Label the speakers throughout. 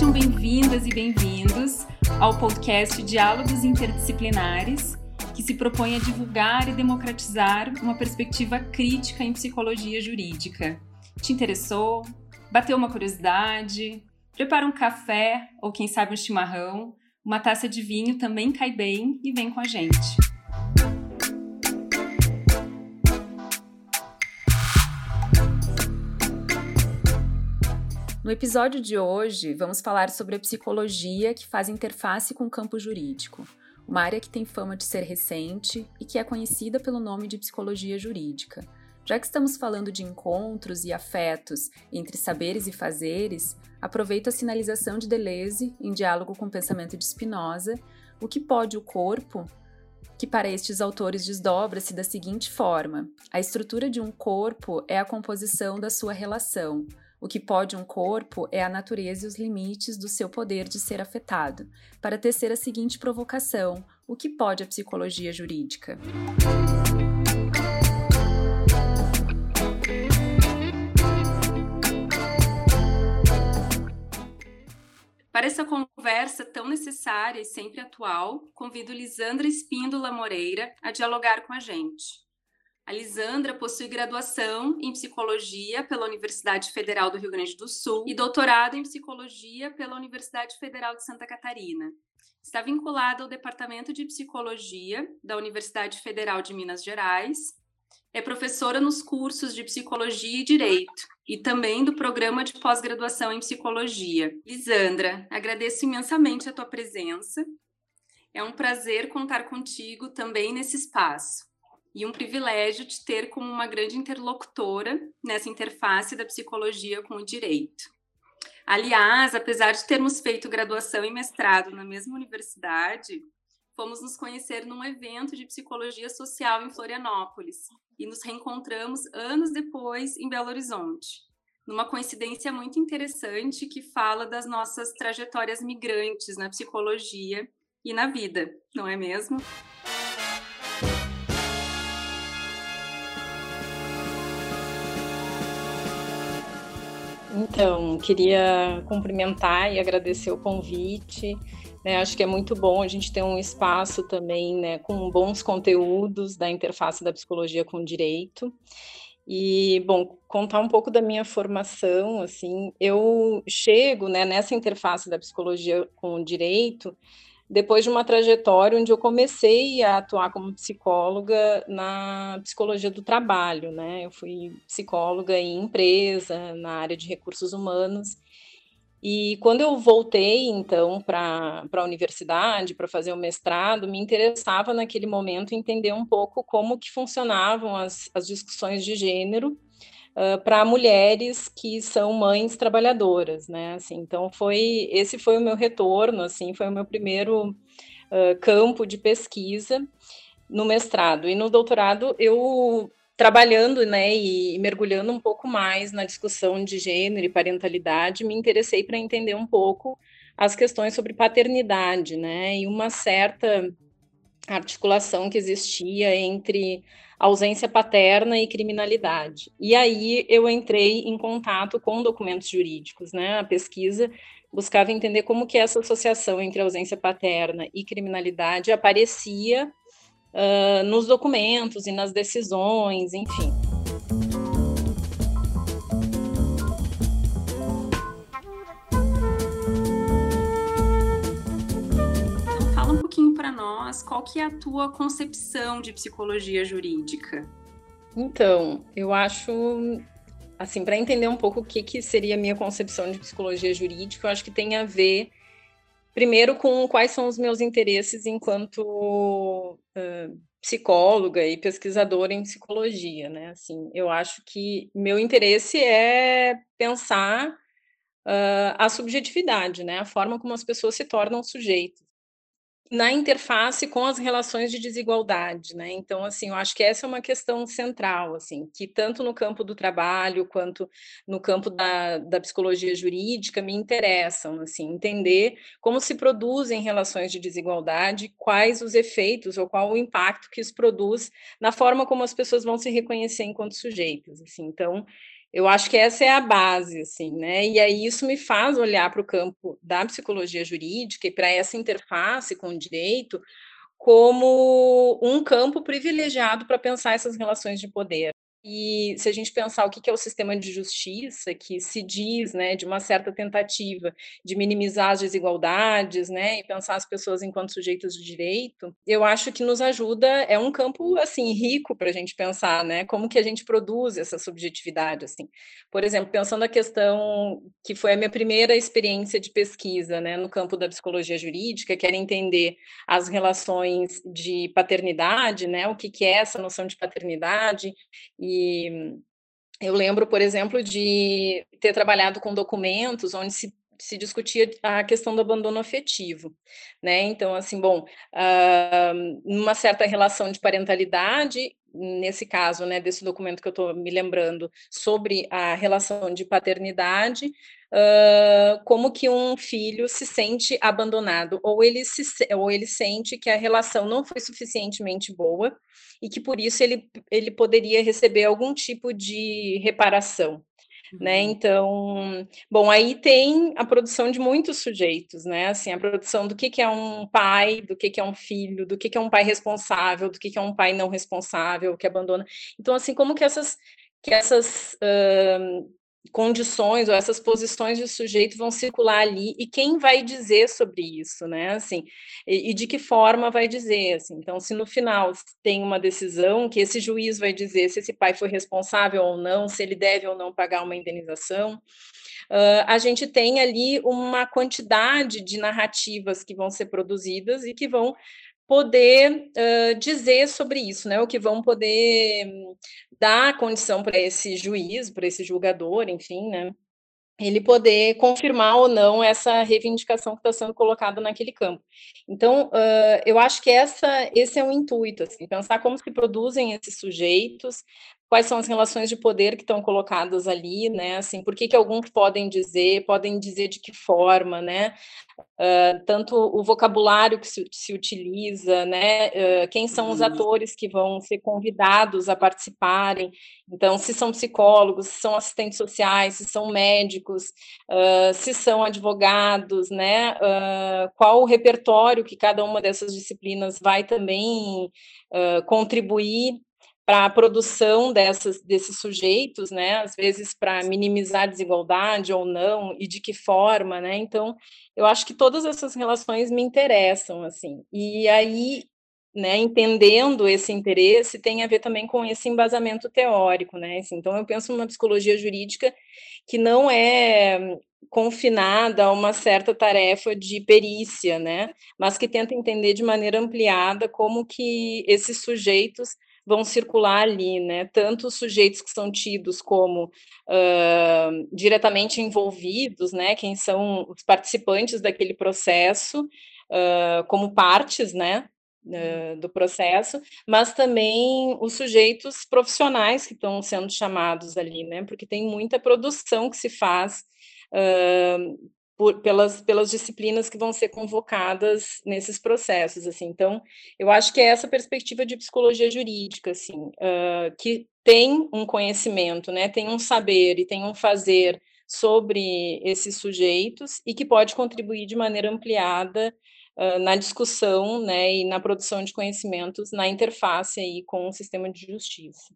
Speaker 1: Sejam bem-vindas e bem-vindos ao podcast Diálogos Interdisciplinares, que se propõe a divulgar e democratizar uma perspectiva crítica em psicologia jurídica. Te interessou? Bateu uma curiosidade? Prepara um café ou quem sabe um chimarrão, uma taça de vinho também cai bem e vem com a gente. No episódio de hoje, vamos falar sobre a psicologia que faz interface com o campo jurídico, uma área que tem fama de ser recente e que é conhecida pelo nome de psicologia jurídica. Já que estamos falando de encontros e afetos entre saberes e fazeres, aproveito a sinalização de Deleuze, em diálogo com o pensamento de Spinoza, o que pode o corpo, que para estes autores desdobra-se da seguinte forma: a estrutura de um corpo é a composição da sua relação, o que pode um corpo é a natureza e os limites do seu poder de ser afetado, para tecer a seguinte provocação: o que pode a psicologia jurídica? Para essa conversa tão necessária e sempre atual, convido Lisandra Espíndola Moreira a dialogar com a gente. A Lisandra possui graduação em psicologia pela Universidade Federal do Rio Grande do Sul e doutorado em psicologia pela Universidade Federal de Santa Catarina. Está vinculada ao Departamento de Psicologia da Universidade Federal de Minas Gerais. É professora nos cursos de Psicologia e Direito e também do programa de pós-graduação em Psicologia. Lisandra, agradeço imensamente a tua presença. É um prazer contar contigo também nesse espaço e um privilégio de ter como uma grande interlocutora nessa interface da psicologia com o direito. Aliás, apesar de termos feito graduação e mestrado na mesma universidade, fomos nos conhecer num evento de psicologia social em Florianópolis e nos reencontramos anos depois em Belo Horizonte, numa coincidência muito interessante que fala das nossas trajetórias migrantes na psicologia e na vida, não é mesmo?
Speaker 2: Então, queria cumprimentar e agradecer o convite. Né, acho que é muito bom a gente ter um espaço também né, com bons conteúdos da interface da psicologia com o direito. E, bom, contar um pouco da minha formação, assim, eu chego né, nessa interface da psicologia com o direito depois de uma trajetória onde eu comecei a atuar como psicóloga na psicologia do trabalho, né? Eu fui psicóloga em empresa, na área de recursos humanos. E quando eu voltei, então, para a universidade, para fazer o mestrado, me interessava naquele momento entender um pouco como que funcionavam as, as discussões de gênero uh, para mulheres que são mães trabalhadoras, né? Assim, então foi esse foi o meu retorno, assim, foi o meu primeiro uh, campo de pesquisa no mestrado e no doutorado eu trabalhando, né, e mergulhando um pouco mais na discussão de gênero e parentalidade, me interessei para entender um pouco as questões sobre paternidade, né, e uma certa articulação que existia entre ausência paterna e criminalidade. E aí eu entrei em contato com documentos jurídicos, né? A pesquisa buscava entender como que essa associação entre ausência paterna e criminalidade aparecia uh, nos documentos e nas decisões, enfim.
Speaker 1: Para nós qual que é a tua concepção de psicologia jurídica.
Speaker 2: Então, eu acho assim, para entender um pouco o que, que seria a minha concepção de psicologia jurídica, eu acho que tem a ver primeiro com quais são os meus interesses enquanto uh, psicóloga e pesquisadora em psicologia, né? Assim, eu acho que meu interesse é pensar uh, a subjetividade, né? A forma como as pessoas se tornam sujeitos na interface com as relações de desigualdade, né? Então, assim, eu acho que essa é uma questão central, assim, que tanto no campo do trabalho quanto no campo da, da psicologia jurídica me interessam, assim, entender como se produzem relações de desigualdade, quais os efeitos ou qual o impacto que isso produz na forma como as pessoas vão se reconhecer enquanto sujeitos, assim. Então, Eu acho que essa é a base, assim, né? E aí isso me faz olhar para o campo da psicologia jurídica e para essa interface com o direito como um campo privilegiado para pensar essas relações de poder. E se a gente pensar o que é o sistema de justiça, que se diz, né, de uma certa tentativa de minimizar as desigualdades, né, e pensar as pessoas enquanto sujeitos de direito, eu acho que nos ajuda, é um campo, assim, rico para a gente pensar, né, como que a gente produz essa subjetividade, assim. Por exemplo, pensando a questão que foi a minha primeira experiência de pesquisa, né, no campo da psicologia jurídica, que era entender as relações de paternidade, né, o que que é essa noção de paternidade, e eu lembro, por exemplo, de ter trabalhado com documentos onde se se discutia a questão do abandono afetivo, né? Então, assim, bom, uh, numa certa relação de parentalidade, nesse caso, né, desse documento que eu estou me lembrando, sobre a relação de paternidade, uh, como que um filho se sente abandonado, ou ele, se, ou ele sente que a relação não foi suficientemente boa, e que por isso ele, ele poderia receber algum tipo de reparação. Né? Uhum. Então, bom, aí tem a produção de muitos sujeitos, né? Assim, a produção do que, que é um pai, do que, que é um filho, do que, que é um pai responsável, do que, que é um pai não responsável, que abandona. Então, assim, como que essas, que essas uh, condições ou essas posições de sujeito vão circular ali e quem vai dizer sobre isso, né? Assim, e, e, de que forma vai dizer, assim. Então, se no final tem uma decisão que esse juiz vai dizer se esse pai foi responsável ou não, se ele deve ou não pagar uma indenização, uh, a gente tem ali uma quantidade de narrativas que vão ser produzidas e que vão poder uh, dizer sobre isso, né? O que vão poder dar condição para esse juiz, para esse julgador, enfim, né? Ele poder confirmar ou não essa reivindicação que está sendo colocada naquele campo. Então, uh, eu acho que essa, esse é o intuito, assim, pensar como se produzem esses sujeitos, quais são as relações de poder que estão colocadas ali, né? Assim, por que, que alguns podem dizer, podem dizer de que forma, né? Uh, tanto o vocabulário que se, se utiliza, né? Uh, quem são os uhum. atores que vão ser convidados a participarem? Então, se são psicólogos, se são assistentes sociais, se são médicos, uh, se são advogados, né? qual o repertório que cada uma dessas disciplinas vai também contribuir para a produção dessas, desses sujeitos, né? Às vezes para minimizar a desigualdade ou não, e de que forma, né? Então, eu acho que todas essas relações me interessam, assim. E aí, né, entendendo esse interesse, tem a ver também com esse embasamento teórico, né? Assim, então, eu penso numa psicologia jurídica que não é confinada a uma certa tarefa de perícia, né? Mas que tenta entender de maneira ampliada como que esses sujeitos vão circular ali, né? Tanto os sujeitos que são tidos como uh, diretamente envolvidos, né? Quem são os participantes daquele processo, uh, como partes, né? Uh, do processo, mas também os sujeitos profissionais que estão sendo chamados ali, né? Porque tem muita produção que se faz uh, por, pelas, pelas disciplinas que vão ser convocadas nesses processos, assim. Então, eu acho que é essa perspectiva de psicologia jurídica, assim, uh, que tem um conhecimento, né, tem um saber e tem um fazer sobre esses sujeitos e que pode contribuir de maneira ampliada uh, na discussão, né, e na produção de conhecimentos na interface aí com o sistema de justiça.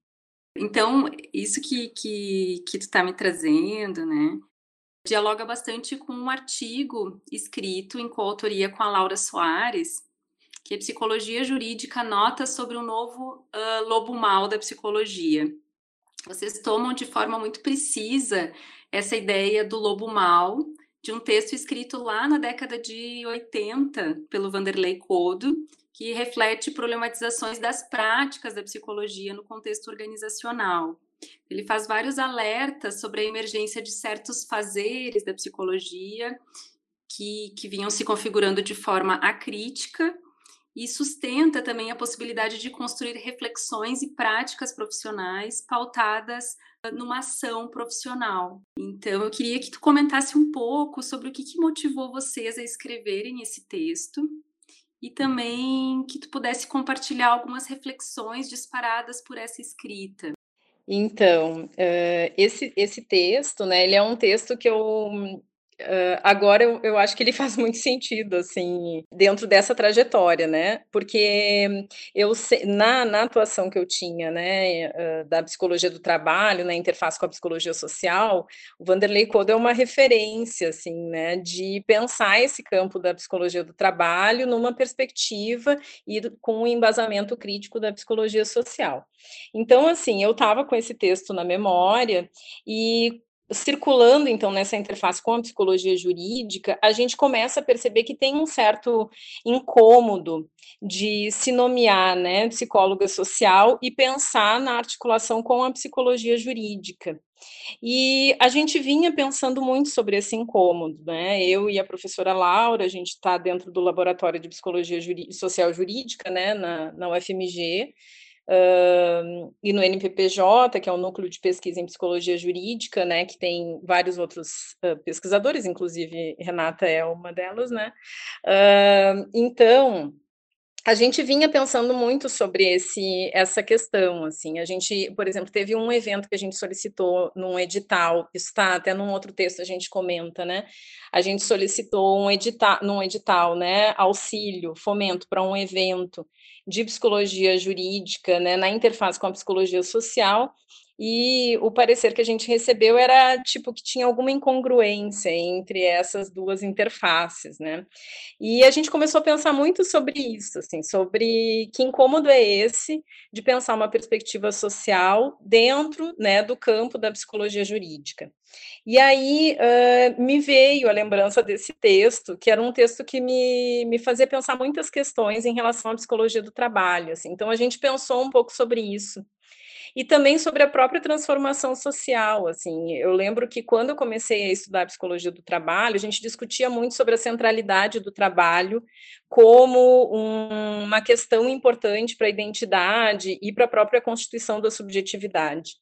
Speaker 1: Então, isso que, que, que tu está me trazendo, né, dialoga bastante com um artigo escrito em coautoria com a Laura Soares, que é Psicologia Jurídica Nota sobre o novo uh, lobo mal da psicologia. Vocês tomam de forma muito precisa essa ideia do lobo mal, de um texto escrito lá na década de 80 pelo Vanderlei Codo, que reflete problematizações das práticas da psicologia no contexto organizacional. Ele faz vários alertas sobre a emergência de certos fazeres da psicologia que, que vinham se configurando de forma acrítica e sustenta também a possibilidade de construir reflexões e práticas profissionais pautadas numa ação profissional. Então, eu queria que tu comentasse um pouco sobre o que, que motivou vocês a escreverem esse texto e também que tu pudesse compartilhar algumas reflexões disparadas por essa escrita.
Speaker 2: Então, uh, esse, esse texto, né, ele é um texto que eu Uh, agora eu, eu, acho que ele faz muito sentido, assim, dentro dessa trajetória, né? Porque eu na, na atuação que eu tinha, né, uh, da psicologia do trabalho, na interface com a psicologia social, o Vanderlei Code é uma referência, assim, né, de pensar esse campo da psicologia do trabalho numa perspectiva e com um embasamento crítico da psicologia social. Então, assim, eu estava com esse texto na memória e circulando então nessa interface com a psicologia jurídica, a gente começa a perceber que tem um certo incômodo de se nomear, né, psicóloga social e pensar na articulação com a psicologia jurídica. E a gente vinha pensando muito sobre esse incômodo, né? Eu e a professora Laura, a gente está dentro do laboratório de psicologia social jurídica, né, na, na UFMG, Uh, e no NPPJ, que é o Núcleo de Pesquisa em Psicologia Jurídica, né, que tem vários outros uh, pesquisadores, inclusive Renata é uma delas, né? Uh, então, a gente vinha pensando muito sobre esse, essa questão, assim, a gente, por exemplo, teve um evento que a gente solicitou num edital, está até num outro texto a gente comenta, né, a gente solicitou um edital, num edital, né, auxílio, fomento para um evento de psicologia jurídica, né, na interface com a psicologia social, e o parecer que a gente recebeu era tipo que tinha alguma incongruência entre essas duas interfaces, né? E a gente começou a pensar muito sobre isso, assim, sobre que incômodo é esse de pensar uma perspectiva social dentro, né, do campo da psicologia jurídica. E aí uh, me veio a lembrança desse texto, que era um texto que me, me fazia pensar muitas questões em relação à psicologia do trabalho. Assim. Então a gente pensou um pouco sobre isso e também sobre a própria transformação social, assim, eu lembro que quando eu comecei a estudar psicologia do trabalho, a gente discutia muito sobre a centralidade do trabalho como um, uma questão importante para a identidade e para a própria constituição da subjetividade.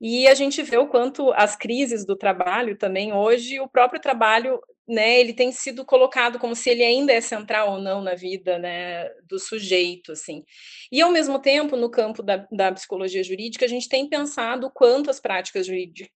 Speaker 2: E a gente vê o quanto as crises do trabalho também hoje, o próprio trabalho né, ele tem sido colocado como se ele ainda é central ou não na vida, né, do sujeito, assim. E, ao mesmo tempo, no campo da, da psicologia jurídica, a gente tem pensado quanto as práticas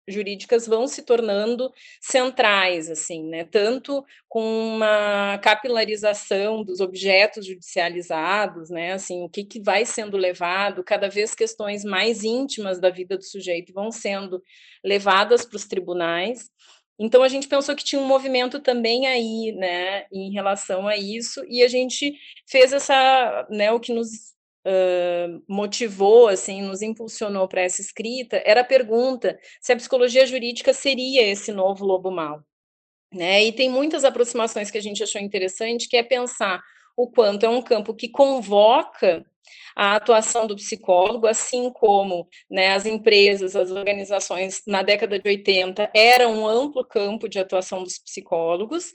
Speaker 2: jurídicas vão se tornando centrais, assim, né, tanto com uma capilarização dos objetos judicializados, né, assim, o que, que vai sendo levado, cada vez questões mais íntimas da vida do sujeito vão sendo levadas para os tribunais, então a gente pensou que tinha um movimento também aí, né, em relação a isso, e a gente fez essa, né, o que nos uh, motivou, assim, nos impulsionou para essa escrita, era a pergunta se a psicologia jurídica seria esse novo lobo mau, né? E tem muitas aproximações que a gente achou interessante, que é pensar o quanto é um campo que convoca a atuação do psicólogo, assim como né, as empresas, as organizações na década de 80 eram um amplo campo de atuação dos psicólogos,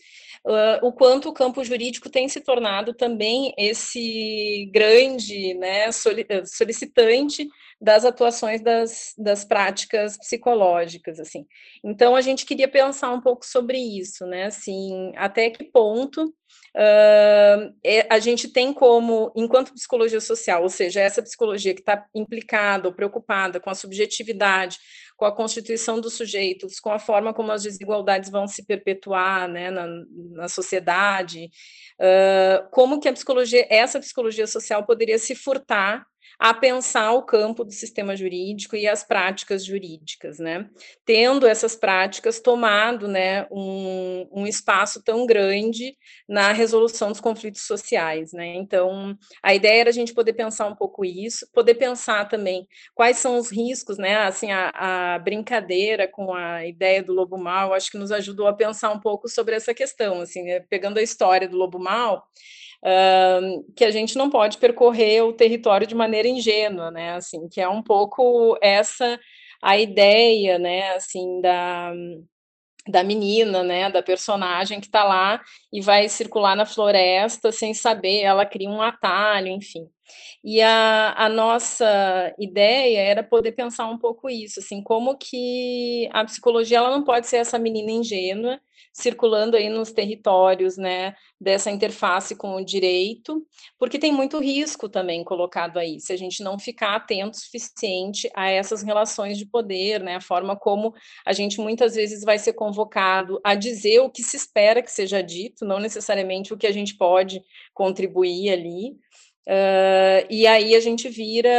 Speaker 2: uh, o quanto o campo jurídico tem se tornado também esse grande né, solicitante das atuações das, das práticas psicológicas, assim. Então, a gente queria pensar um pouco sobre isso, né, assim, até que ponto uh, a gente tem como, enquanto psicologia social, ou seja, essa psicologia que está implicada ou preocupada com a subjetividade, com a constituição dos sujeitos, com a forma como as desigualdades vão se perpetuar né, na, na sociedade, uh, como que a psicologia, essa psicologia social poderia se furtar a pensar o campo do sistema jurídico e as práticas jurídicas, né? Tendo essas práticas tomado, né, um, um espaço tão grande na resolução dos conflitos sociais, né? Então, a ideia era a gente poder pensar um pouco isso, poder pensar também quais são os riscos, né? Assim, a, a brincadeira com a ideia do lobo mal, acho que nos ajudou a pensar um pouco sobre essa questão, assim, né? pegando a história do lobo mal, que a gente não pode percorrer o território de maneira ingênua, né? Assim, que é um pouco essa a ideia, né? Assim, da da menina, né, da personagem que está lá e vai circular na floresta sem saber, ela cria um atalho, enfim. E a, a nossa ideia era poder pensar um pouco isso, assim, como que a psicologia ela não pode ser essa menina ingênua circulando aí nos territórios, né, dessa interface com o direito, porque tem muito risco também colocado aí, se a gente não ficar atento o suficiente a essas relações de poder, né, a forma como a gente muitas vezes vai ser convocado a dizer o que se espera que seja dito, não necessariamente o que a gente pode contribuir ali, Uh, e aí a gente vira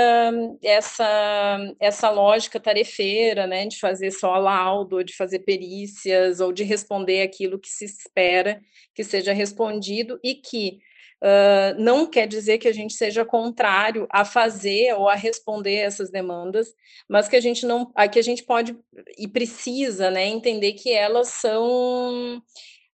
Speaker 2: essa, essa lógica tarefeira, né, de fazer só laudo, de fazer perícias, ou de responder aquilo que se espera que seja respondido, e que uh, não quer dizer que a gente seja contrário a fazer ou a responder essas demandas, mas que a gente não, que a gente pode e precisa, né, entender que elas são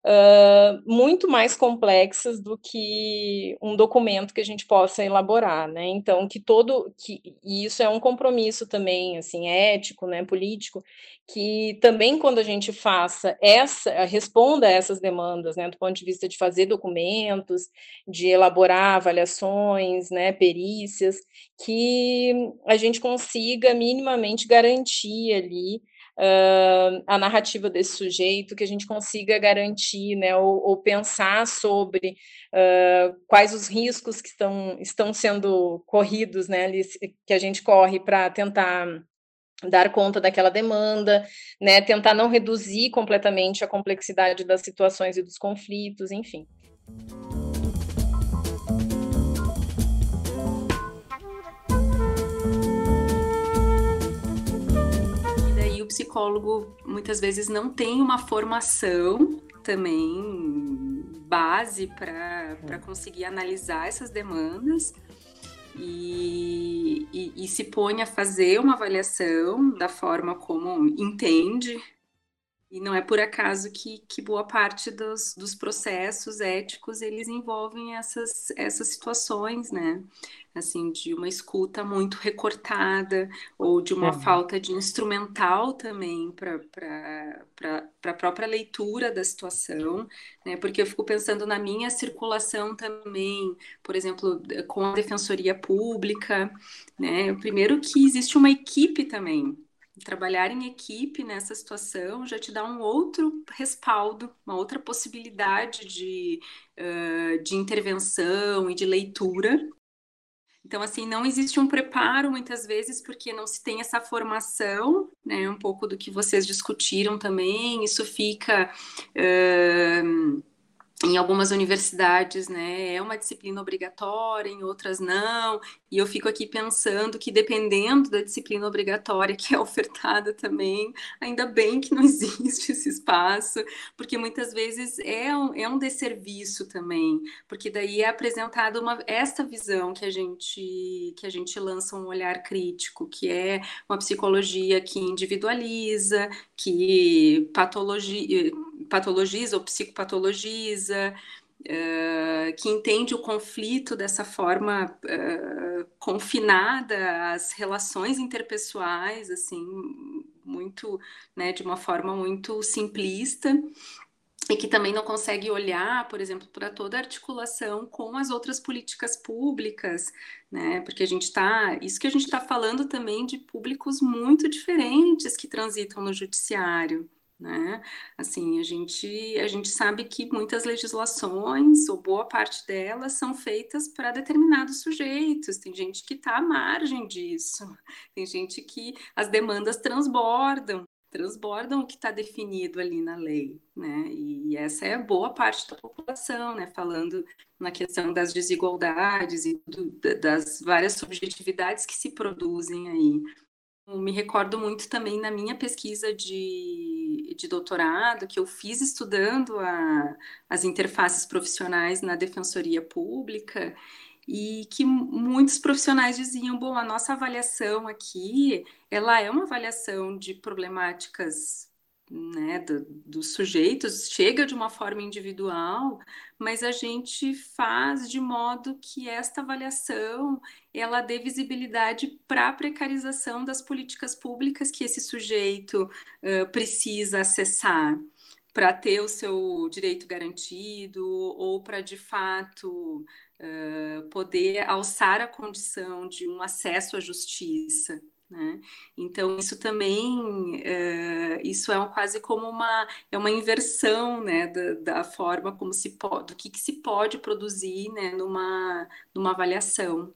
Speaker 2: uh, muito mais complexas do que um documento que a gente possa elaborar, né? Então, que todo, que, e isso é um compromisso também, assim, ético, né, político, que também quando a gente faça essa, responda a essas demandas, né, do ponto de vista de fazer documentos, de elaborar avaliações, né, perícias, que a gente consiga minimamente garantir ali uh, a narrativa desse sujeito, que a gente consiga garantir, né, ou, ou pensar sobre uh, quais os riscos que estão, estão sendo corridos, né, que a gente corre para tentar dar conta daquela demanda, né, tentar não reduzir completamente a complexidade das situações e dos conflitos, enfim.
Speaker 1: Psicólogo muitas vezes não tem uma formação também base para é. conseguir analisar essas demandas e, e, e, se põe a fazer uma avaliação da forma como entende. E não é por acaso que, que boa parte dos, dos processos éticos eles envolvem essas, essas situações, né? Assim, de uma escuta muito recortada ou de uma falta de instrumental também para a própria leitura da situação, né? Porque eu fico pensando na minha circulação também, por exemplo, com a defensoria pública, né? Primeiro que existe uma equipe também, trabalhar em equipe nessa situação já te dá um outro respaldo, uma outra possibilidade de, uh, de intervenção e de leitura, então, assim, não existe um preparo muitas vezes porque não se tem essa formação, né? Um pouco do que vocês discutiram também, isso fica. Uh em algumas universidades, né, é uma disciplina obrigatória, em outras não, e eu fico aqui pensando que dependendo da disciplina obrigatória que é ofertada também, ainda bem que não existe esse espaço, porque muitas vezes é um, é um desserviço também, porque daí é apresentada uma, esta visão que a gente que a gente lança um olhar crítico, que é uma psicologia que individualiza, que patologia patologiza ou psicopatologiza, uh, que entende o conflito dessa forma uh, confinada às relações interpessoais, assim, muito, né, de uma forma muito simplista, e que também não consegue olhar, por exemplo, para toda a articulação com as outras políticas públicas, né? Porque a gente está, isso que a gente está falando também de públicos muito diferentes que transitam no judiciário né? Assim, a gente, a gente sabe que muitas legislações, ou boa parte delas, são feitas para determinados sujeitos. Tem gente que está à margem disso, tem gente que as demandas transbordam, transbordam o que está definido ali na lei, né? E essa é boa parte da população, né? Falando na questão das desigualdades e do, das várias subjetividades que se produzem aí me recordo muito também na minha pesquisa de, de doutorado, que eu fiz estudando a, as interfaces profissionais na defensoria pública, e que muitos profissionais diziam, bom, a nossa avaliação aqui, ela é uma avaliação de problemáticas né, do, dos sujeitos chega de uma forma individual, mas a gente faz de modo que esta avaliação ela dê visibilidade para a precarização das políticas públicas que esse sujeito uh, precisa acessar para ter o seu direito garantido ou para de fato uh, poder alçar a condição de um acesso à justiça. Né? Então isso também uh, isso é um, quase como uma é uma inversão né, da, da forma como se pode do que, que se pode produzir né, numa, numa avaliação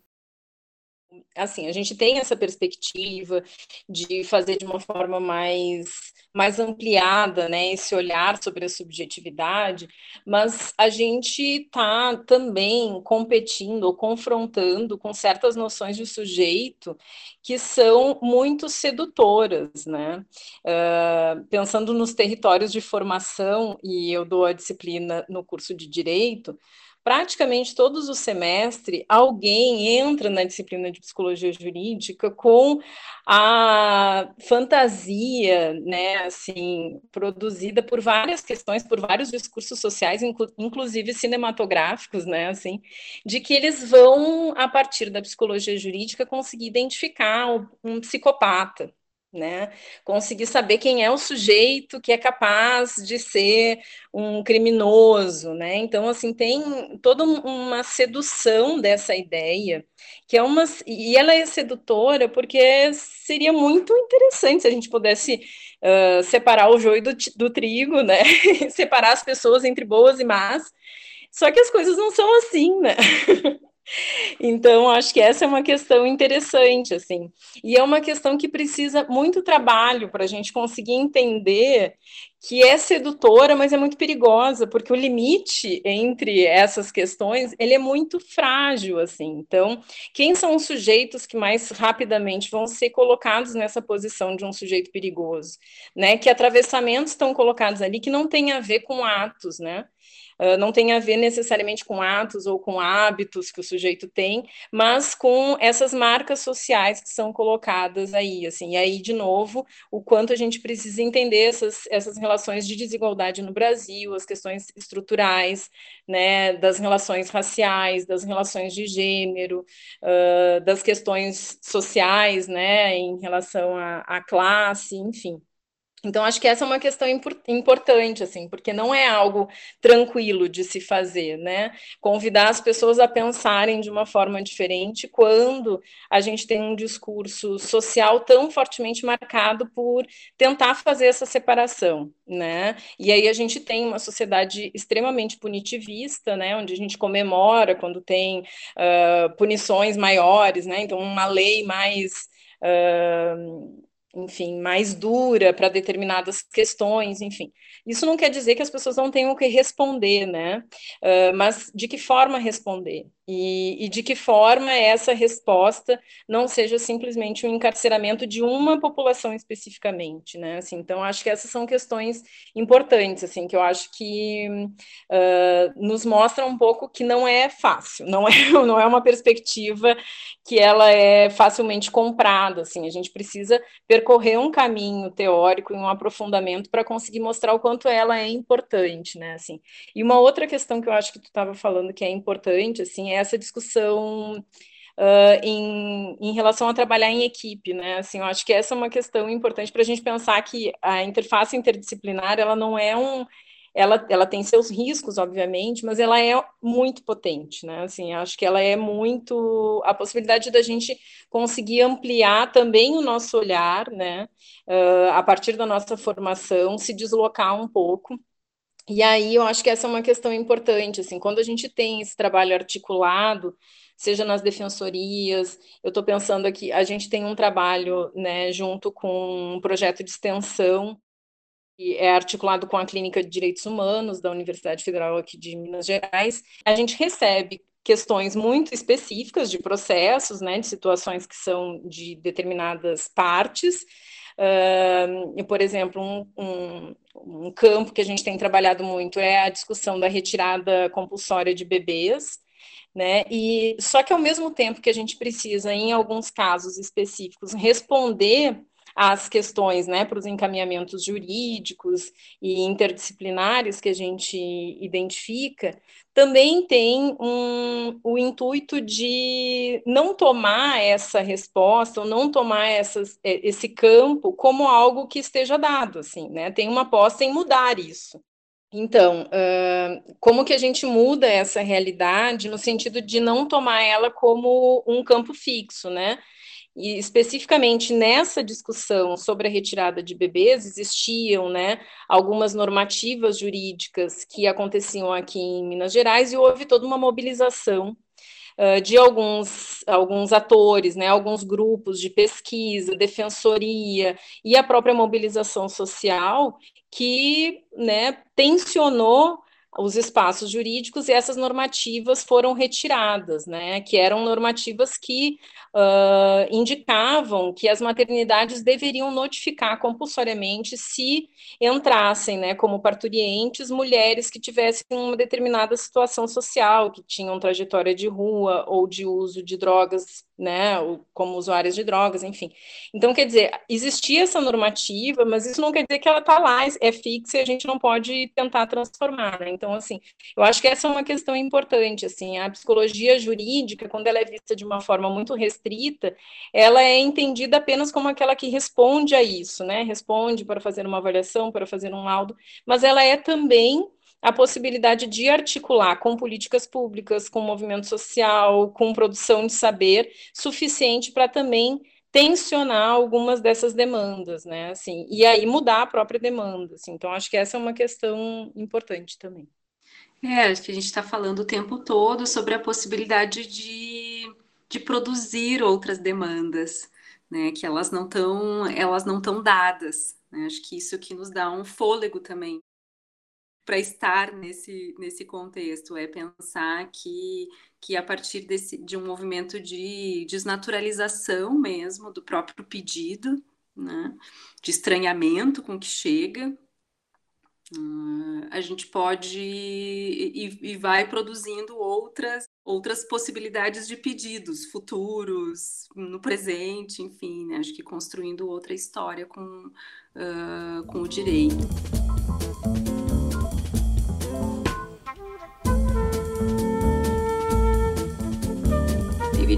Speaker 2: assim, a gente tem essa perspectiva de fazer de uma forma mais, mais ampliada, né, esse olhar sobre a subjetividade, mas a gente está também competindo ou confrontando com certas noções de sujeito que são muito sedutoras, né? Uh, pensando nos territórios de formação, e eu dou a disciplina no curso de Direito, praticamente todos os semestres, alguém entra na disciplina de psicologia jurídica com a fantasia, né, assim, produzida por várias questões, por vários discursos sociais, inclu inclusive cinematográficos, né, assim, de que eles vão, a partir da psicologia jurídica, conseguir identificar um psicopata, né? Conseguir saber quem é o sujeito que é capaz de ser um criminoso, né? Então, assim, tem toda uma sedução dessa ideia, que é uma. E ela é sedutora porque seria muito interessante se a gente pudesse uh, separar o joio do, do trigo, né? separar as pessoas entre boas e más. Só que as coisas não são assim, né? Então, acho que essa é uma questão interessante, assim. E é uma questão que precisa muito trabalho para a gente conseguir entender que é sedutora, mas é muito perigosa, porque o limite entre essas questões, ele é muito frágil, assim. Então, quem são os sujeitos que mais rapidamente vão ser colocados nessa posição de um sujeito perigoso, né? Que atravessamentos estão colocados ali que não tem a ver com atos, né? Não tem a ver necessariamente com atos ou com hábitos que o sujeito tem, mas com essas marcas sociais que são colocadas aí, assim, e aí, de novo, o quanto a gente precisa entender essas, essas relações de desigualdade no Brasil, as questões estruturais, né, das relações raciais, das relações de gênero, uh, das questões sociais, né, em relação à classe, enfim. Então, acho que essa é uma questão importante, assim, porque não é algo tranquilo de se fazer, né? Convidar as pessoas a pensarem de uma forma diferente quando a gente tem um discurso social tão fortemente marcado por tentar fazer essa separação, né? E aí a gente tem uma sociedade extremamente punitivista, né? Onde a gente comemora quando tem uh, punições maiores, né? Então, uma lei mais. Uh, enfim, mais dura para determinadas questões, enfim. Isso não quer dizer que as pessoas não tenham que responder, né? Uh, mas de que forma responder? E, e, de que forma essa resposta não seja simplesmente um encarceramento de uma população especificamente, né? Assim, então, acho que essas são questões importantes, assim, que eu acho que uh, nos mostram um pouco que não é fácil, não é, não é uma perspectiva que ela é facilmente comprada, assim, a gente precisa percorrer um caminho teórico e um aprofundamento para conseguir mostrar o quanto ela é importante, né, assim. E uma outra questão que eu acho que tu estava falando que é importante, assim, essa discussão Uh, em, em, relação a trabalhar em equipe, né? Assim, eu acho que essa é uma questão importante para a gente pensar que a interface interdisciplinar ela não é um, ela, ela tem seus riscos, obviamente, mas ela é muito potente, né? Assim, acho que ela é muito a possibilidade da gente conseguir ampliar também o nosso olhar, né? Uh, a partir da nossa formação, se deslocar um pouco e aí eu acho que essa é uma questão importante, assim, quando a gente tem esse trabalho articulado, seja nas defensorias, eu estou pensando aqui, a gente tem um trabalho, né, junto com um projeto de extensão que é articulado com a Clínica de Direitos Humanos da Universidade Federal aqui de Minas Gerais. A gente recebe questões muito específicas de processos, né, de situações que são de determinadas partes, Uh, por exemplo, um, um, um, campo que a gente tem trabalhado muito é a discussão da retirada compulsória de bebês, né? E só que ao mesmo tempo que a gente precisa, em alguns casos específicos, responder às questões, né, para os encaminhamentos jurídicos e interdisciplinares que a gente identifica, também tem um, o intuito de não tomar essa resposta ou não tomar essas, é, esse campo como algo que esteja dado, assim, né? Tem uma aposta em mudar isso. Então, uh, como que a gente muda essa realidade no sentido de não tomar ela como um campo fixo, né? E especificamente nessa discussão sobre a retirada de bebês, existiam né, algumas normativas jurídicas que aconteciam aqui em Minas Gerais e houve toda uma mobilização uh, de alguns, alguns atores, né, alguns grupos de pesquisa, defensoria e a própria mobilização social que né, tensionou os espaços jurídicos e essas normativas foram retiradas, né, que eram normativas que uh, indicavam que as maternidades deveriam notificar compulsoriamente se entrassem, né, como parturientes, mulheres que tivessem uma determinada situação social, que tinham trajetória de rua ou de uso de drogas né, como usuárias de drogas, enfim. Então, quer dizer, existia essa normativa, mas isso não quer dizer que ela está lá, é fixa e a gente não pode tentar transformar, né? Então, assim, eu acho que essa é uma questão importante, assim, a psicologia jurídica, quando ela é vista de uma forma muito restrita, ela é entendida apenas como aquela que responde a isso, né? Responde para fazer uma avaliação, para fazer um laudo, mas ela é também a possibilidade de articular com políticas públicas, com movimento social, com produção de saber suficiente para também tensionar algumas dessas demandas, né? Assim, e aí mudar a própria demanda. Assim. Então, acho que essa é uma questão importante também.
Speaker 1: É, acho que a gente está falando o tempo todo sobre a possibilidade de, de produzir outras demandas, né? Que elas não estão elas não estão dadas. Né? Acho que isso que nos dá um fôlego também para estar nesse, nesse contexto, é pensar que, que a partir desse, de um movimento de desnaturalização mesmo do próprio pedido, né, de estranhamento com que chega, uh, a gente pode e, e, vai produzindo outras outras possibilidades de pedidos futuros no presente, enfim, né, acho que construindo outra história com, uh, com o direito.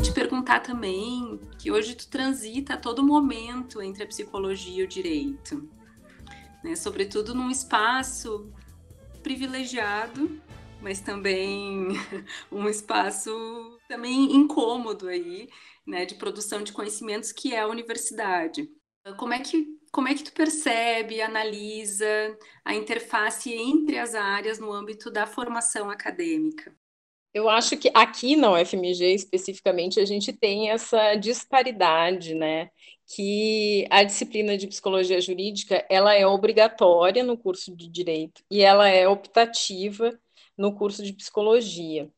Speaker 1: Te perguntar também que hoje tu transita a todo momento entre a psicologia e o direito, né? Sobretudo num espaço privilegiado, mas também um espaço também incômodo aí, né, de produção de conhecimentos que é a universidade. Como é que como é que tu percebe, analisa a interface entre as áreas no âmbito da formação acadêmica?
Speaker 2: Eu acho que aqui na UFMG, especificamente, a gente tem essa disparidade, né? Que a disciplina de psicologia jurídica ela é obrigatória no curso de direito e ela é optativa no curso de psicologia.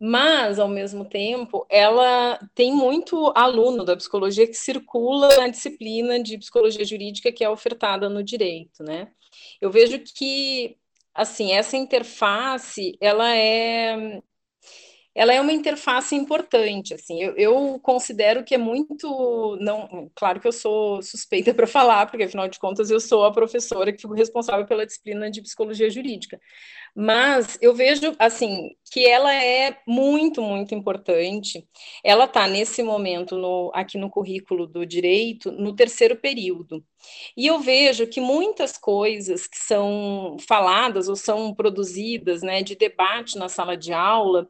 Speaker 2: Mas, ao mesmo tempo, ela tem muito aluno da psicologia que circula na disciplina de psicologia jurídica que é ofertada no direito, né? Eu vejo que assim, essa interface, ela é ela é uma interface importante, assim, eu, eu, considero que é muito, não, claro que eu sou suspeita para falar, porque afinal de contas eu sou a professora que fico responsável pela disciplina de psicologia jurídica, mas eu vejo, assim, que ela é muito, muito importante, ela está nesse momento no, aqui no currículo do direito, no terceiro período, e eu vejo que muitas coisas que são faladas ou são produzidas, né, de debate na sala de aula,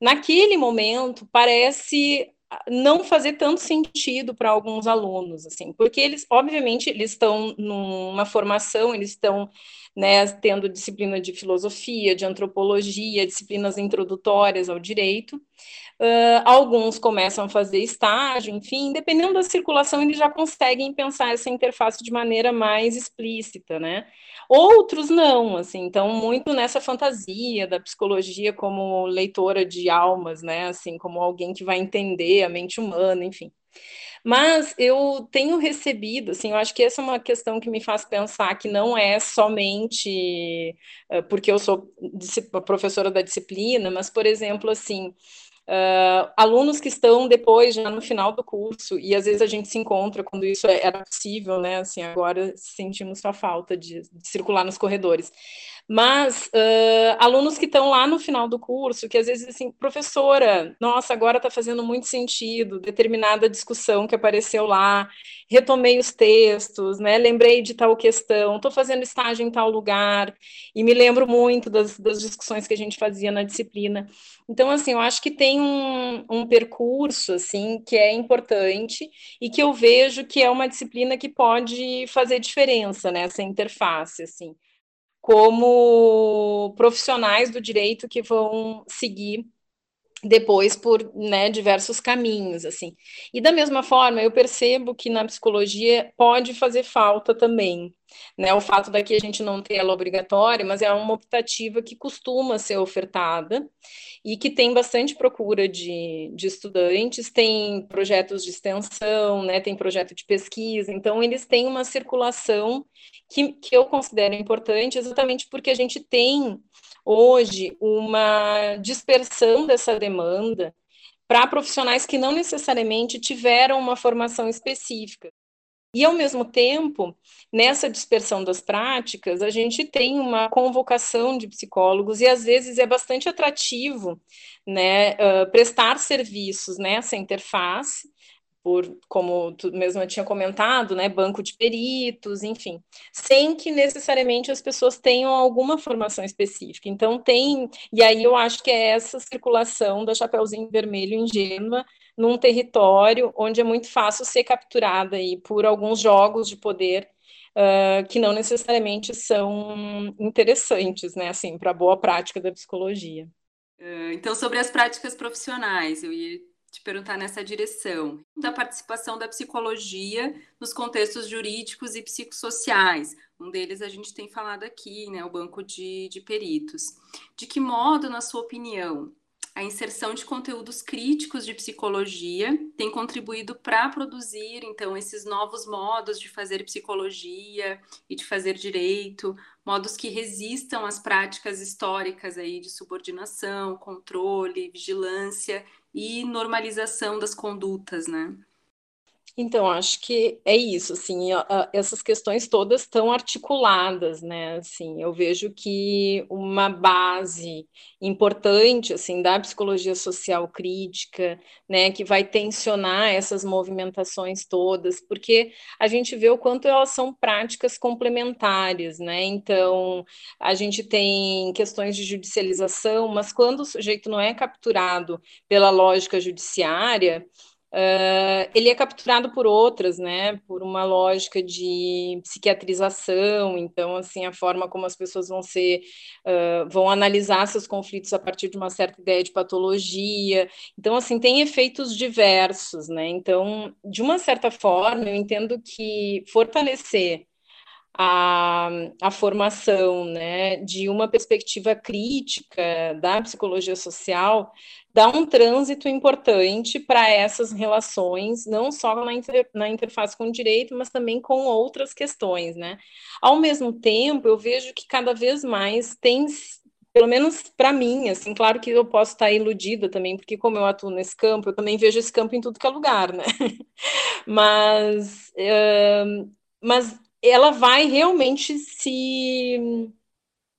Speaker 2: naquele momento parece não fazer tanto sentido para alguns alunos, assim, porque eles, obviamente, eles estão numa formação, eles estão né, tendo disciplina de filosofia, de antropologia, disciplinas introdutórias ao direito. Uh, alguns começam a fazer estágio, enfim, dependendo da circulação, eles já conseguem pensar essa interface de maneira mais explícita, né? Outros não, assim, então muito nessa fantasia da psicologia como leitora de almas, né? Assim, como alguém que vai entender a mente humana, enfim. Mas eu tenho recebido, assim, eu acho que essa é uma questão que me faz pensar que não é somente uh, porque eu sou professora da disciplina, mas, por exemplo, assim, Uh, alunos que estão depois, já no final do curso, e às vezes a gente se encontra quando isso é, era possível, né? Assim, agora sentimos só falta de, de circular nos corredores. Mas uh, alunos que estão lá no final do curso, que às vezes assim, professora, nossa, agora está fazendo muito sentido determinada discussão que apareceu lá, retomei os textos, né? Lembrei de tal questão, estou fazendo estágio em tal lugar, e me lembro muito das, das discussões que a gente fazia na disciplina. Então, assim, eu acho que tem um, um percurso, assim, que é importante e que eu vejo que é uma disciplina que pode fazer diferença nessa interface, assim, como profissionais do direito que vão seguir depois por né, diversos caminhos, assim. E da mesma forma, eu percebo que na psicologia pode fazer falta também, né, o fato daqui a gente não ter ela obrigatória, mas é uma optativa que costuma ser ofertada e que tem bastante procura de, de estudantes, tem projetos de extensão, né, tem projeto de pesquisa, então eles têm uma circulação que, que eu considero importante exatamente porque a gente tem hoje uma dispersão dessa demanda para profissionais que não necessariamente tiveram uma formação específica. E, ao mesmo tempo, nessa dispersão das práticas, a gente tem uma convocação de psicólogos e, às vezes, é bastante atrativo né, uh, prestar serviços nessa interface por, como tu mesmo tinha comentado, né, banco de peritos, enfim, sem que necessariamente as pessoas tenham alguma formação específica. Então tem, e aí eu acho que é essa circulação da Chapeuzinho Vermelho ingênua num território onde é muito fácil ser capturada aí por alguns jogos de poder uh, que não necessariamente são interessantes, né, assim, para a boa prática da psicologia.
Speaker 1: Então, sobre as práticas profissionais, eu ia te perguntar nessa direção, da participação da psicologia nos contextos jurídicos e psicossociais. Um deles a gente tem falado aqui, né, o banco de, de peritos. De que modo, na sua opinião, a inserção de conteúdos críticos de psicologia tem contribuído para produzir, então, esses novos modos de fazer psicologia e de fazer direito, modos que resistam às práticas históricas aí de subordinação, controle, vigilância e normalização das condutas, né?
Speaker 2: Então, acho que é isso, assim, essas questões todas estão articuladas, né, assim, eu vejo que uma base importante, assim, da psicologia social crítica, né, que vai tensionar essas movimentações todas, porque a gente vê o quanto elas são práticas complementares, né, então, a gente tem questões de judicialização, mas quando o sujeito não é capturado pela lógica judiciária, Uh, ele é capturado por outras, né, por uma lógica de psiquiatrização, então, assim, a forma como as pessoas vão ser, uh, vão analisar seus conflitos a partir de uma certa ideia de patologia, então, assim, tem efeitos diversos, né, então, de uma certa forma, eu entendo que fortalecer a, a formação né, de uma perspectiva crítica da psicologia social dá um trânsito importante para essas relações, não só na, inter, na interface com o direito, mas também com outras questões. Né? Ao mesmo tempo, eu vejo que cada vez mais tem pelo menos para mim, assim, claro que eu posso estar iludida também, porque como eu atuo nesse campo, eu também vejo esse campo em tudo que é lugar, né? mas, uh, mas ela vai realmente se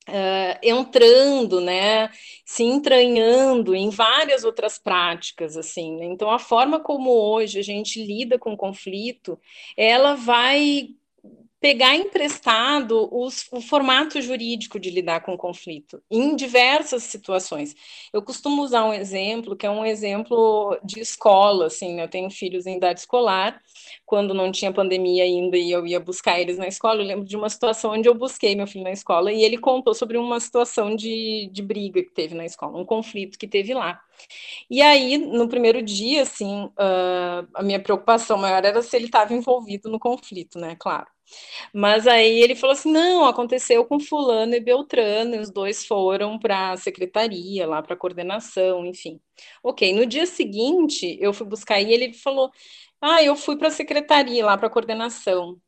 Speaker 2: uh, entrando, né, se entranhando em várias outras práticas, assim. Né? Então, a forma como hoje a gente lida com conflito, ela vai pegar emprestado os, o formato jurídico de lidar com o conflito em diversas situações. Eu costumo usar um exemplo que é um exemplo de escola, assim, eu tenho filhos em idade escolar, quando não tinha pandemia ainda e eu ia buscar eles na escola, eu lembro de uma situação onde eu busquei meu filho na escola e ele contou sobre uma situação de, de briga que teve na escola, um conflito que teve lá. E aí, no primeiro dia, assim, uh, a minha preocupação maior era se ele estava envolvido no conflito, né, claro. Mas aí ele falou assim: não, aconteceu com Fulano e Beltrano, e os dois foram para a secretaria, lá para a coordenação, enfim. Ok, no dia seguinte eu fui buscar e ele falou: ah, eu fui para a secretaria, lá para a coordenação.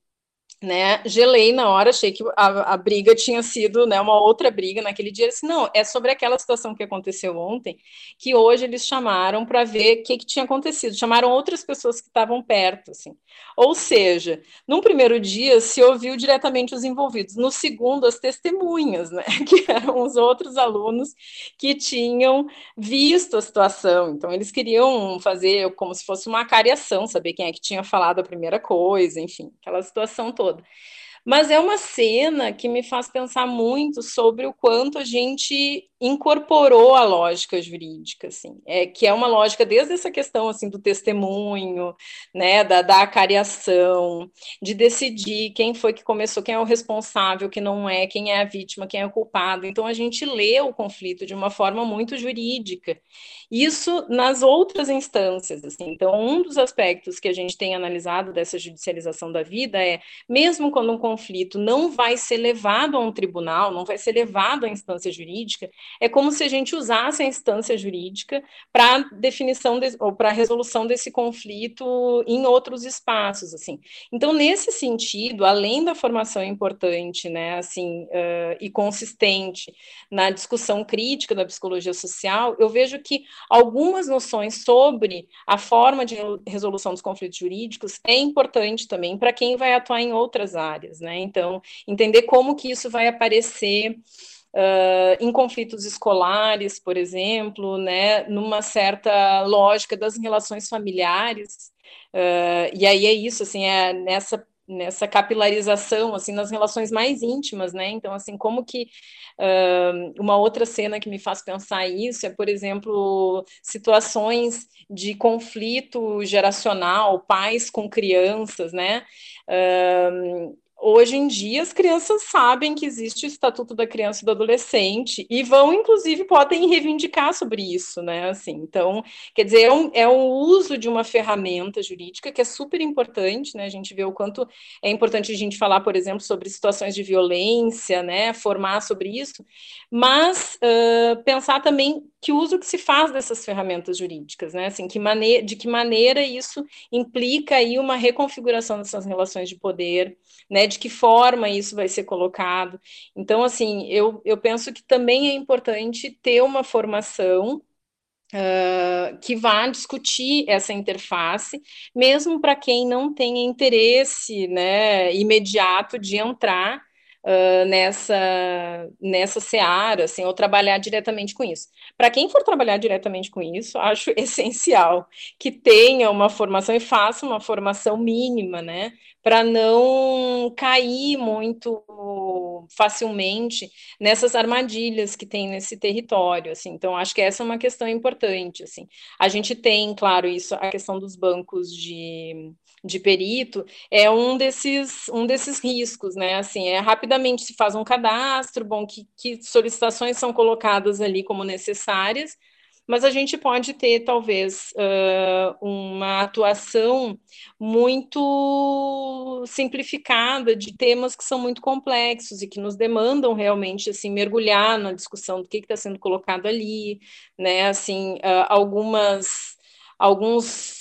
Speaker 2: Né, gelei na hora, achei que a, a, briga tinha sido, né, uma outra briga naquele dia, disse, não, é sobre aquela situação que aconteceu ontem, que hoje eles chamaram para ver o que, que tinha acontecido, chamaram outras pessoas que estavam perto, assim, ou seja, num primeiro dia se ouviu diretamente os envolvidos, no segundo as testemunhas, né, que eram os outros alunos que tinham visto a situação, então eles queriam fazer como se fosse uma cariação, saber quem é que tinha falado a primeira coisa, enfim, aquela situação toda toda. Mas é uma cena que me faz pensar muito sobre o quanto a gente incorporou a lógica jurídica, assim, é, que é uma lógica desde essa questão assim do testemunho, né, da, da acariação, de decidir quem foi que começou, quem é o responsável, quem não é, quem é a vítima, quem é o culpado. Então a gente lê o conflito de uma forma muito jurídica. Isso nas outras instâncias, assim. Então um dos aspectos que a gente tem analisado dessa judicialização da vida é, mesmo quando um conflito não vai ser levado a um tribunal, não vai ser levado à instância jurídica, é como se a gente usasse a instância jurídica para definição de, ou para resolução desse conflito em outros espaços, assim. Então, nesse sentido, além da formação importante, né, assim, uh, e consistente na discussão crítica da psicologia social, eu vejo que algumas noções sobre a forma de resolução dos conflitos jurídicos é importante também para quem vai atuar em outras áreas, né? Então, entender como que isso vai aparecer Uh, em conflitos escolares, por exemplo, né, numa certa lógica das relações familiares, uh, e aí é isso, assim, é nessa nessa capilarização, assim, nas relações mais íntimas, né, então, assim, como que uh, uma outra cena que me faz pensar isso é, por exemplo, situações de conflito geracional, pais com crianças, né, Hoje em dia, as crianças sabem que existe o Estatuto da Criança e do Adolescente e vão, inclusive, podem reivindicar sobre isso, né? Assim, então, quer dizer, é um, é um uso de uma ferramenta jurídica que é super importante, né? A gente vê o quanto é importante a gente falar, por exemplo, sobre situações de violência, né? Formar sobre isso, mas uh, pensar também que uso que se faz dessas ferramentas jurídicas, né? Assim, que maneira, de que maneira isso implica aí uma reconfiguração dessas relações de poder, né? De que forma isso vai ser colocado. Então, assim, eu, eu penso que também é importante ter uma formação Uh, que vá discutir essa interface, mesmo para quem não tenha interesse né, imediato de entrar uh, nessa, nessa seara, assim, ou trabalhar diretamente com isso. Para quem for trabalhar diretamente com isso, acho essencial que tenha uma formação e faça uma formação mínima, né? Para não cair muito facilmente nessas armadilhas que tem nesse território, assim. Então, acho que essa é uma questão importante, assim. A gente tem, claro, isso, a questão dos bancos de de perito é um desses, um desses riscos, né? Assim, é rapidamente se faz um cadastro, bom, que, que solicitações são colocadas ali como necessárias, mas a gente pode ter, talvez, uh, uma atuação muito simplificada de temas que são muito complexos e que nos demandam realmente, assim, mergulhar na discussão do que está sendo colocado ali, né, assim, uh, algumas, alguns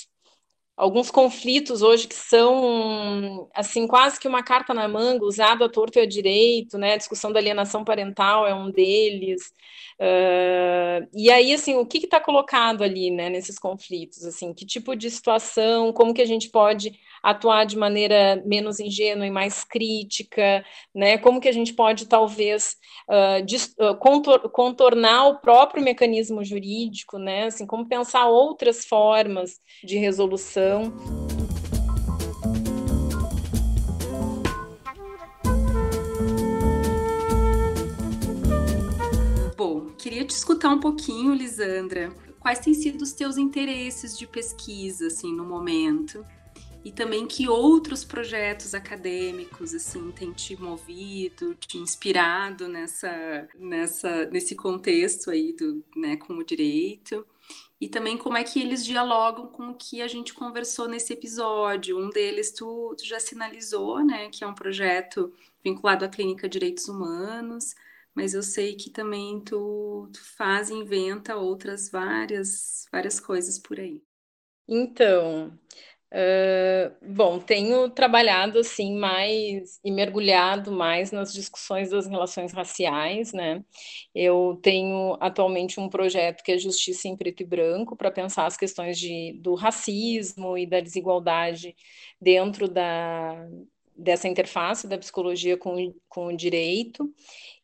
Speaker 2: alguns conflitos hoje que são assim quase que uma carta na manga, usado a torto e a direito, né? A discussão da alienação parental é um deles. Uh, e aí, assim, o que está colocado ali, né, nesses conflitos? Assim, que tipo de situação, como que a gente pode atuar de maneira menos ingênua e mais crítica, né? Como que a gente pode talvez uh, contor contornar o próprio mecanismo jurídico, né? Assim, como pensar outras formas de resolução.
Speaker 1: Bom, queria te escutar um pouquinho, Lisandra. Quais têm sido os teus interesses de pesquisa, assim, no momento? e também que outros projetos acadêmicos assim têm te movido, te inspirado nessa, nessa nesse contexto aí do, né, com o direito e também como é que eles dialogam com o que a gente conversou nesse episódio. Um deles tu, tu já sinalizou, né, que é um projeto vinculado à clínica direitos humanos, mas eu sei que também tu, tu faz e inventa outras várias várias coisas por aí.
Speaker 2: Então, Uh, bom, tenho trabalhado assim mais e mergulhado mais nas discussões das relações raciais, né? Eu tenho atualmente um projeto que é Justiça em Preto e Branco para pensar as questões de, do racismo e da desigualdade dentro da, dessa interface da psicologia com, com o direito.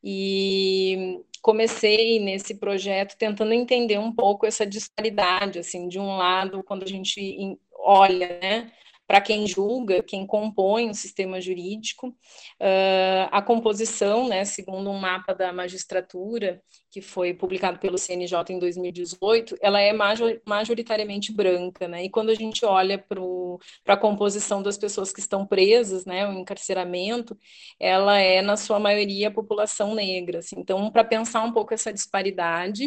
Speaker 2: E comecei nesse projeto tentando entender um pouco essa disparidade, assim, de um lado, quando a gente olha, né, para quem julga, quem compõe o sistema jurídico, uh, a composição, né, segundo um mapa da magistratura, que foi publicado pelo CNJ em 2018, ela é majoritariamente branca, né, e quando a gente olha para a composição das pessoas que estão presas, né, o encarceramento, ela é, na sua maioria, população negra, assim, então, para pensar um pouco essa disparidade,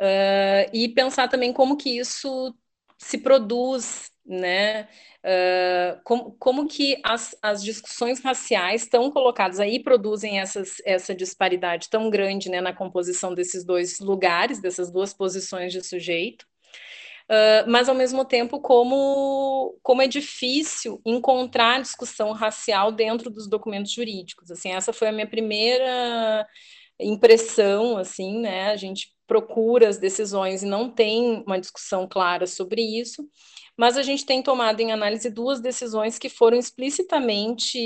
Speaker 2: uh, e pensar também como que isso se produz, né? Uh, como, como que as, as discussões raciais estão colocadas aí produzem essas, essa disparidade tão grande né, na composição desses dois lugares, dessas duas posições de sujeito, uh, mas ao mesmo tempo como, como é difícil encontrar discussão racial dentro dos documentos jurídicos. Assim, essa foi a minha primeira impressão, assim, né? A gente procura as decisões e não tem uma discussão clara sobre isso, mas a gente tem tomado em análise duas decisões que foram explicitamente,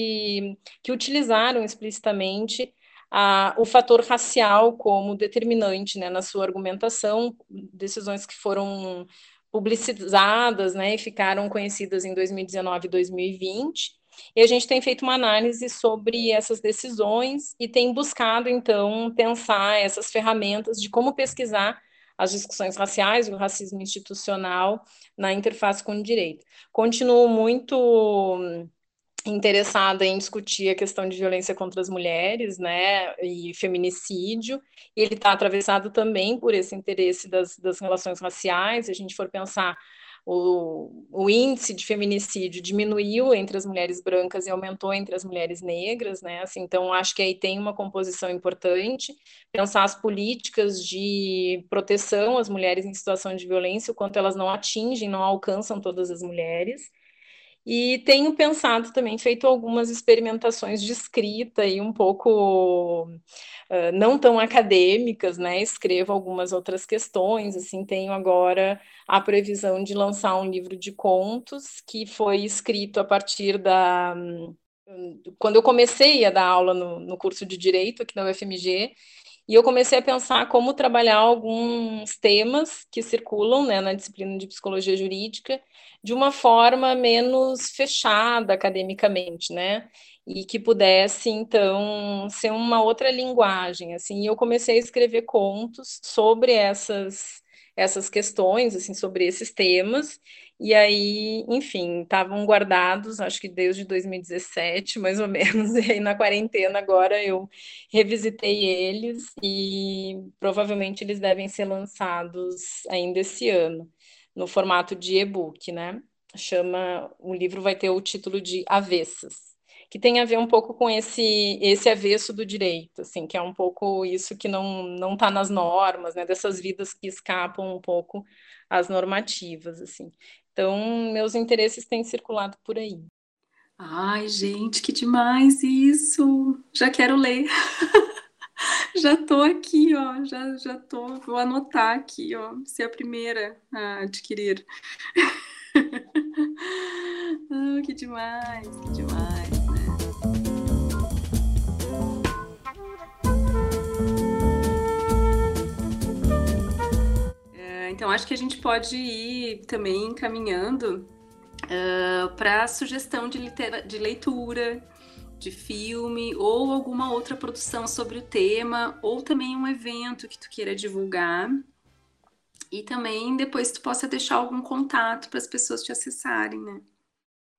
Speaker 2: que utilizaram explicitamente a, o fator racial como determinante né, na sua argumentação, decisões que foram publicizadas né, e ficaram conhecidas em 2019 e 2020. E a gente tem feito uma análise sobre essas decisões e tem buscado, então, pensar essas ferramentas de como pesquisar as discussões raciais, o racismo institucional na interface com o direito. Continuo muito interessada em discutir a questão de violência contra as mulheres, né, e feminicídio. Ele está atravessado também por esse interesse das, das relações raciais. Se a gente for pensar o, o índice de feminicídio diminuiu entre as mulheres brancas e aumentou entre as mulheres negras, né? Assim, então, acho que aí tem uma composição importante. Pensar as políticas de proteção às mulheres em situação de violência, o quanto elas não atingem, não alcançam todas as mulheres. E tenho pensado também, feito algumas experimentações de escrita e um pouco uh, não tão acadêmicas, né? Escrevo algumas outras questões, assim, tenho agora a previsão de lançar um livro de contos que foi escrito a partir da. Quando eu comecei a dar aula no, no curso de Direito aqui na UFMG, e eu comecei a pensar como trabalhar alguns temas que circulam né, na disciplina de psicologia jurídica de uma forma menos fechada academicamente, né? E que pudesse, então, ser uma outra linguagem, assim. E eu comecei a escrever contos sobre essas essas questões, assim, sobre esses temas, e aí, enfim, estavam guardados, acho que desde 2017, mais ou menos, e aí na quarentena agora eu revisitei eles e provavelmente eles devem ser lançados ainda esse ano, no formato de e-book, né? Chama, o livro vai ter o título de Avessas que tem a ver um pouco com esse esse avesso do direito, assim, que é um pouco isso que não não está nas normas, né, dessas vidas que escapam um pouco às normativas, assim. Então, meus interesses têm circulado por aí.
Speaker 1: Ai, gente, que demais isso! Já quero ler. já tô aqui, ó, já já tô, vou anotar aqui, ó, ser a primeira a adquirir. oh, que demais, que demais. Então, acho que a gente pode ir também encaminhando uh, para sugestão de, de leitura, de filme ou alguma outra produção sobre o tema, ou também um evento que tu queira divulgar. E também depois tu possa deixar algum contato para as pessoas te acessarem, né?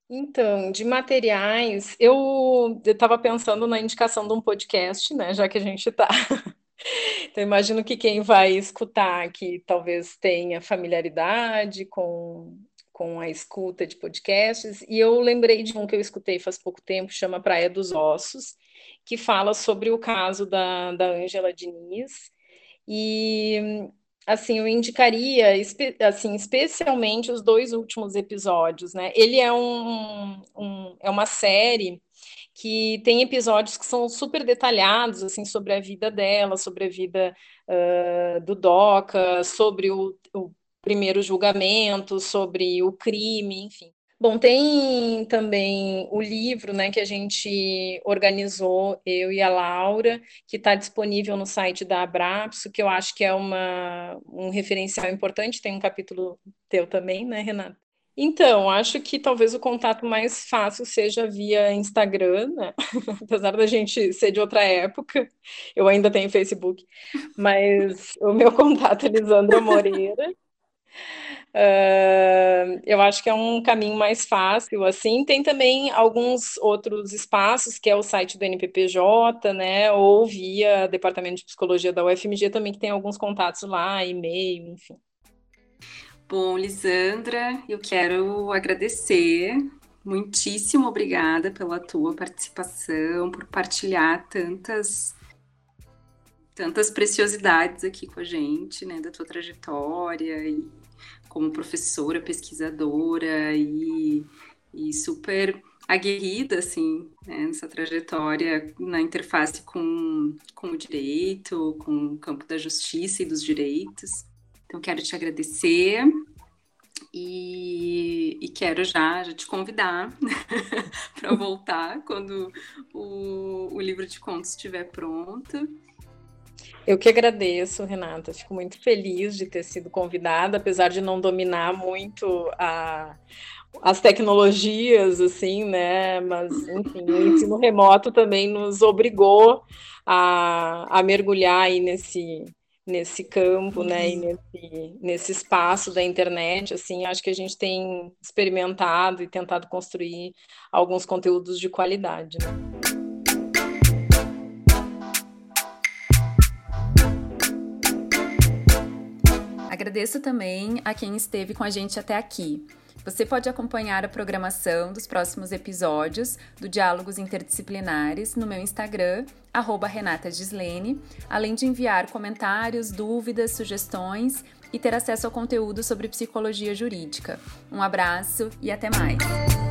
Speaker 2: Então, de materiais, eu estava pensando na indicação de um podcast, né? Já que a gente está Então, imagino que quem vai escutar aqui talvez tenha familiaridade com, com a escuta de podcasts. E eu lembrei de um que eu escutei faz pouco tempo, chama Praia dos Ossos, que fala sobre o caso da, Ângela Diniz. E assim, eu indicaria, assim, especialmente os dois últimos episódios, né? Ele é um, um, é uma série que tem episódios que são super detalhados, assim, sobre a vida dela, sobre a vida uh, do Doca, sobre o, o primeiro julgamento, sobre o crime, enfim. Bom, tem também o livro, né, que a gente organizou, eu e a Laura, que está disponível no site da Abrapso, que eu acho que é uma, um referencial importante, tem um capítulo teu também, né, Renata? Então, acho que talvez o contato mais fácil seja via Instagram, né? apesar da gente ser de outra época, eu ainda tenho Facebook, mas o meu contato é Lisandra Moreira. Uh, eu acho que é um caminho mais fácil, assim. Tem também alguns outros espaços, que é o site do NPPJ, né, ou via Departamento de Psicologia da UFMG também, que tem alguns contatos lá, e-mail, enfim.
Speaker 1: Bom, Lisandra, eu quero agradecer. Muitíssimo obrigada pela tua participação, por partilhar tantas tantas preciosidades aqui com a gente, né, da tua trajetória e como professora, pesquisadora e, e super aguerrida, assim, né, nessa trajetória na interface com, com o direito, com o campo da justiça e dos direitos. Então, quero te agradecer e, e quero já, já te convidar para voltar quando o, o livro de contos estiver pronto.
Speaker 2: Eu que agradeço, Renata. Fico muito feliz de ter sido convidada, apesar de não dominar muito a, as tecnologias, assim, né? Mas, enfim, o ensino remoto também nos obrigou a, a mergulhar aí nesse, nesse campo, né? E nesse, nesse espaço da internet, assim, acho que a gente tem experimentado e tentado construir alguns conteúdos de qualidade, né?
Speaker 1: Agradeço também a quem esteve com a gente até aqui. Você pode acompanhar a programação dos próximos episódios do Diálogos Interdisciplinares no meu Instagram, Renata Gislene, além de enviar comentários, dúvidas, sugestões e ter acesso ao conteúdo sobre psicologia jurídica. Um abraço e até mais!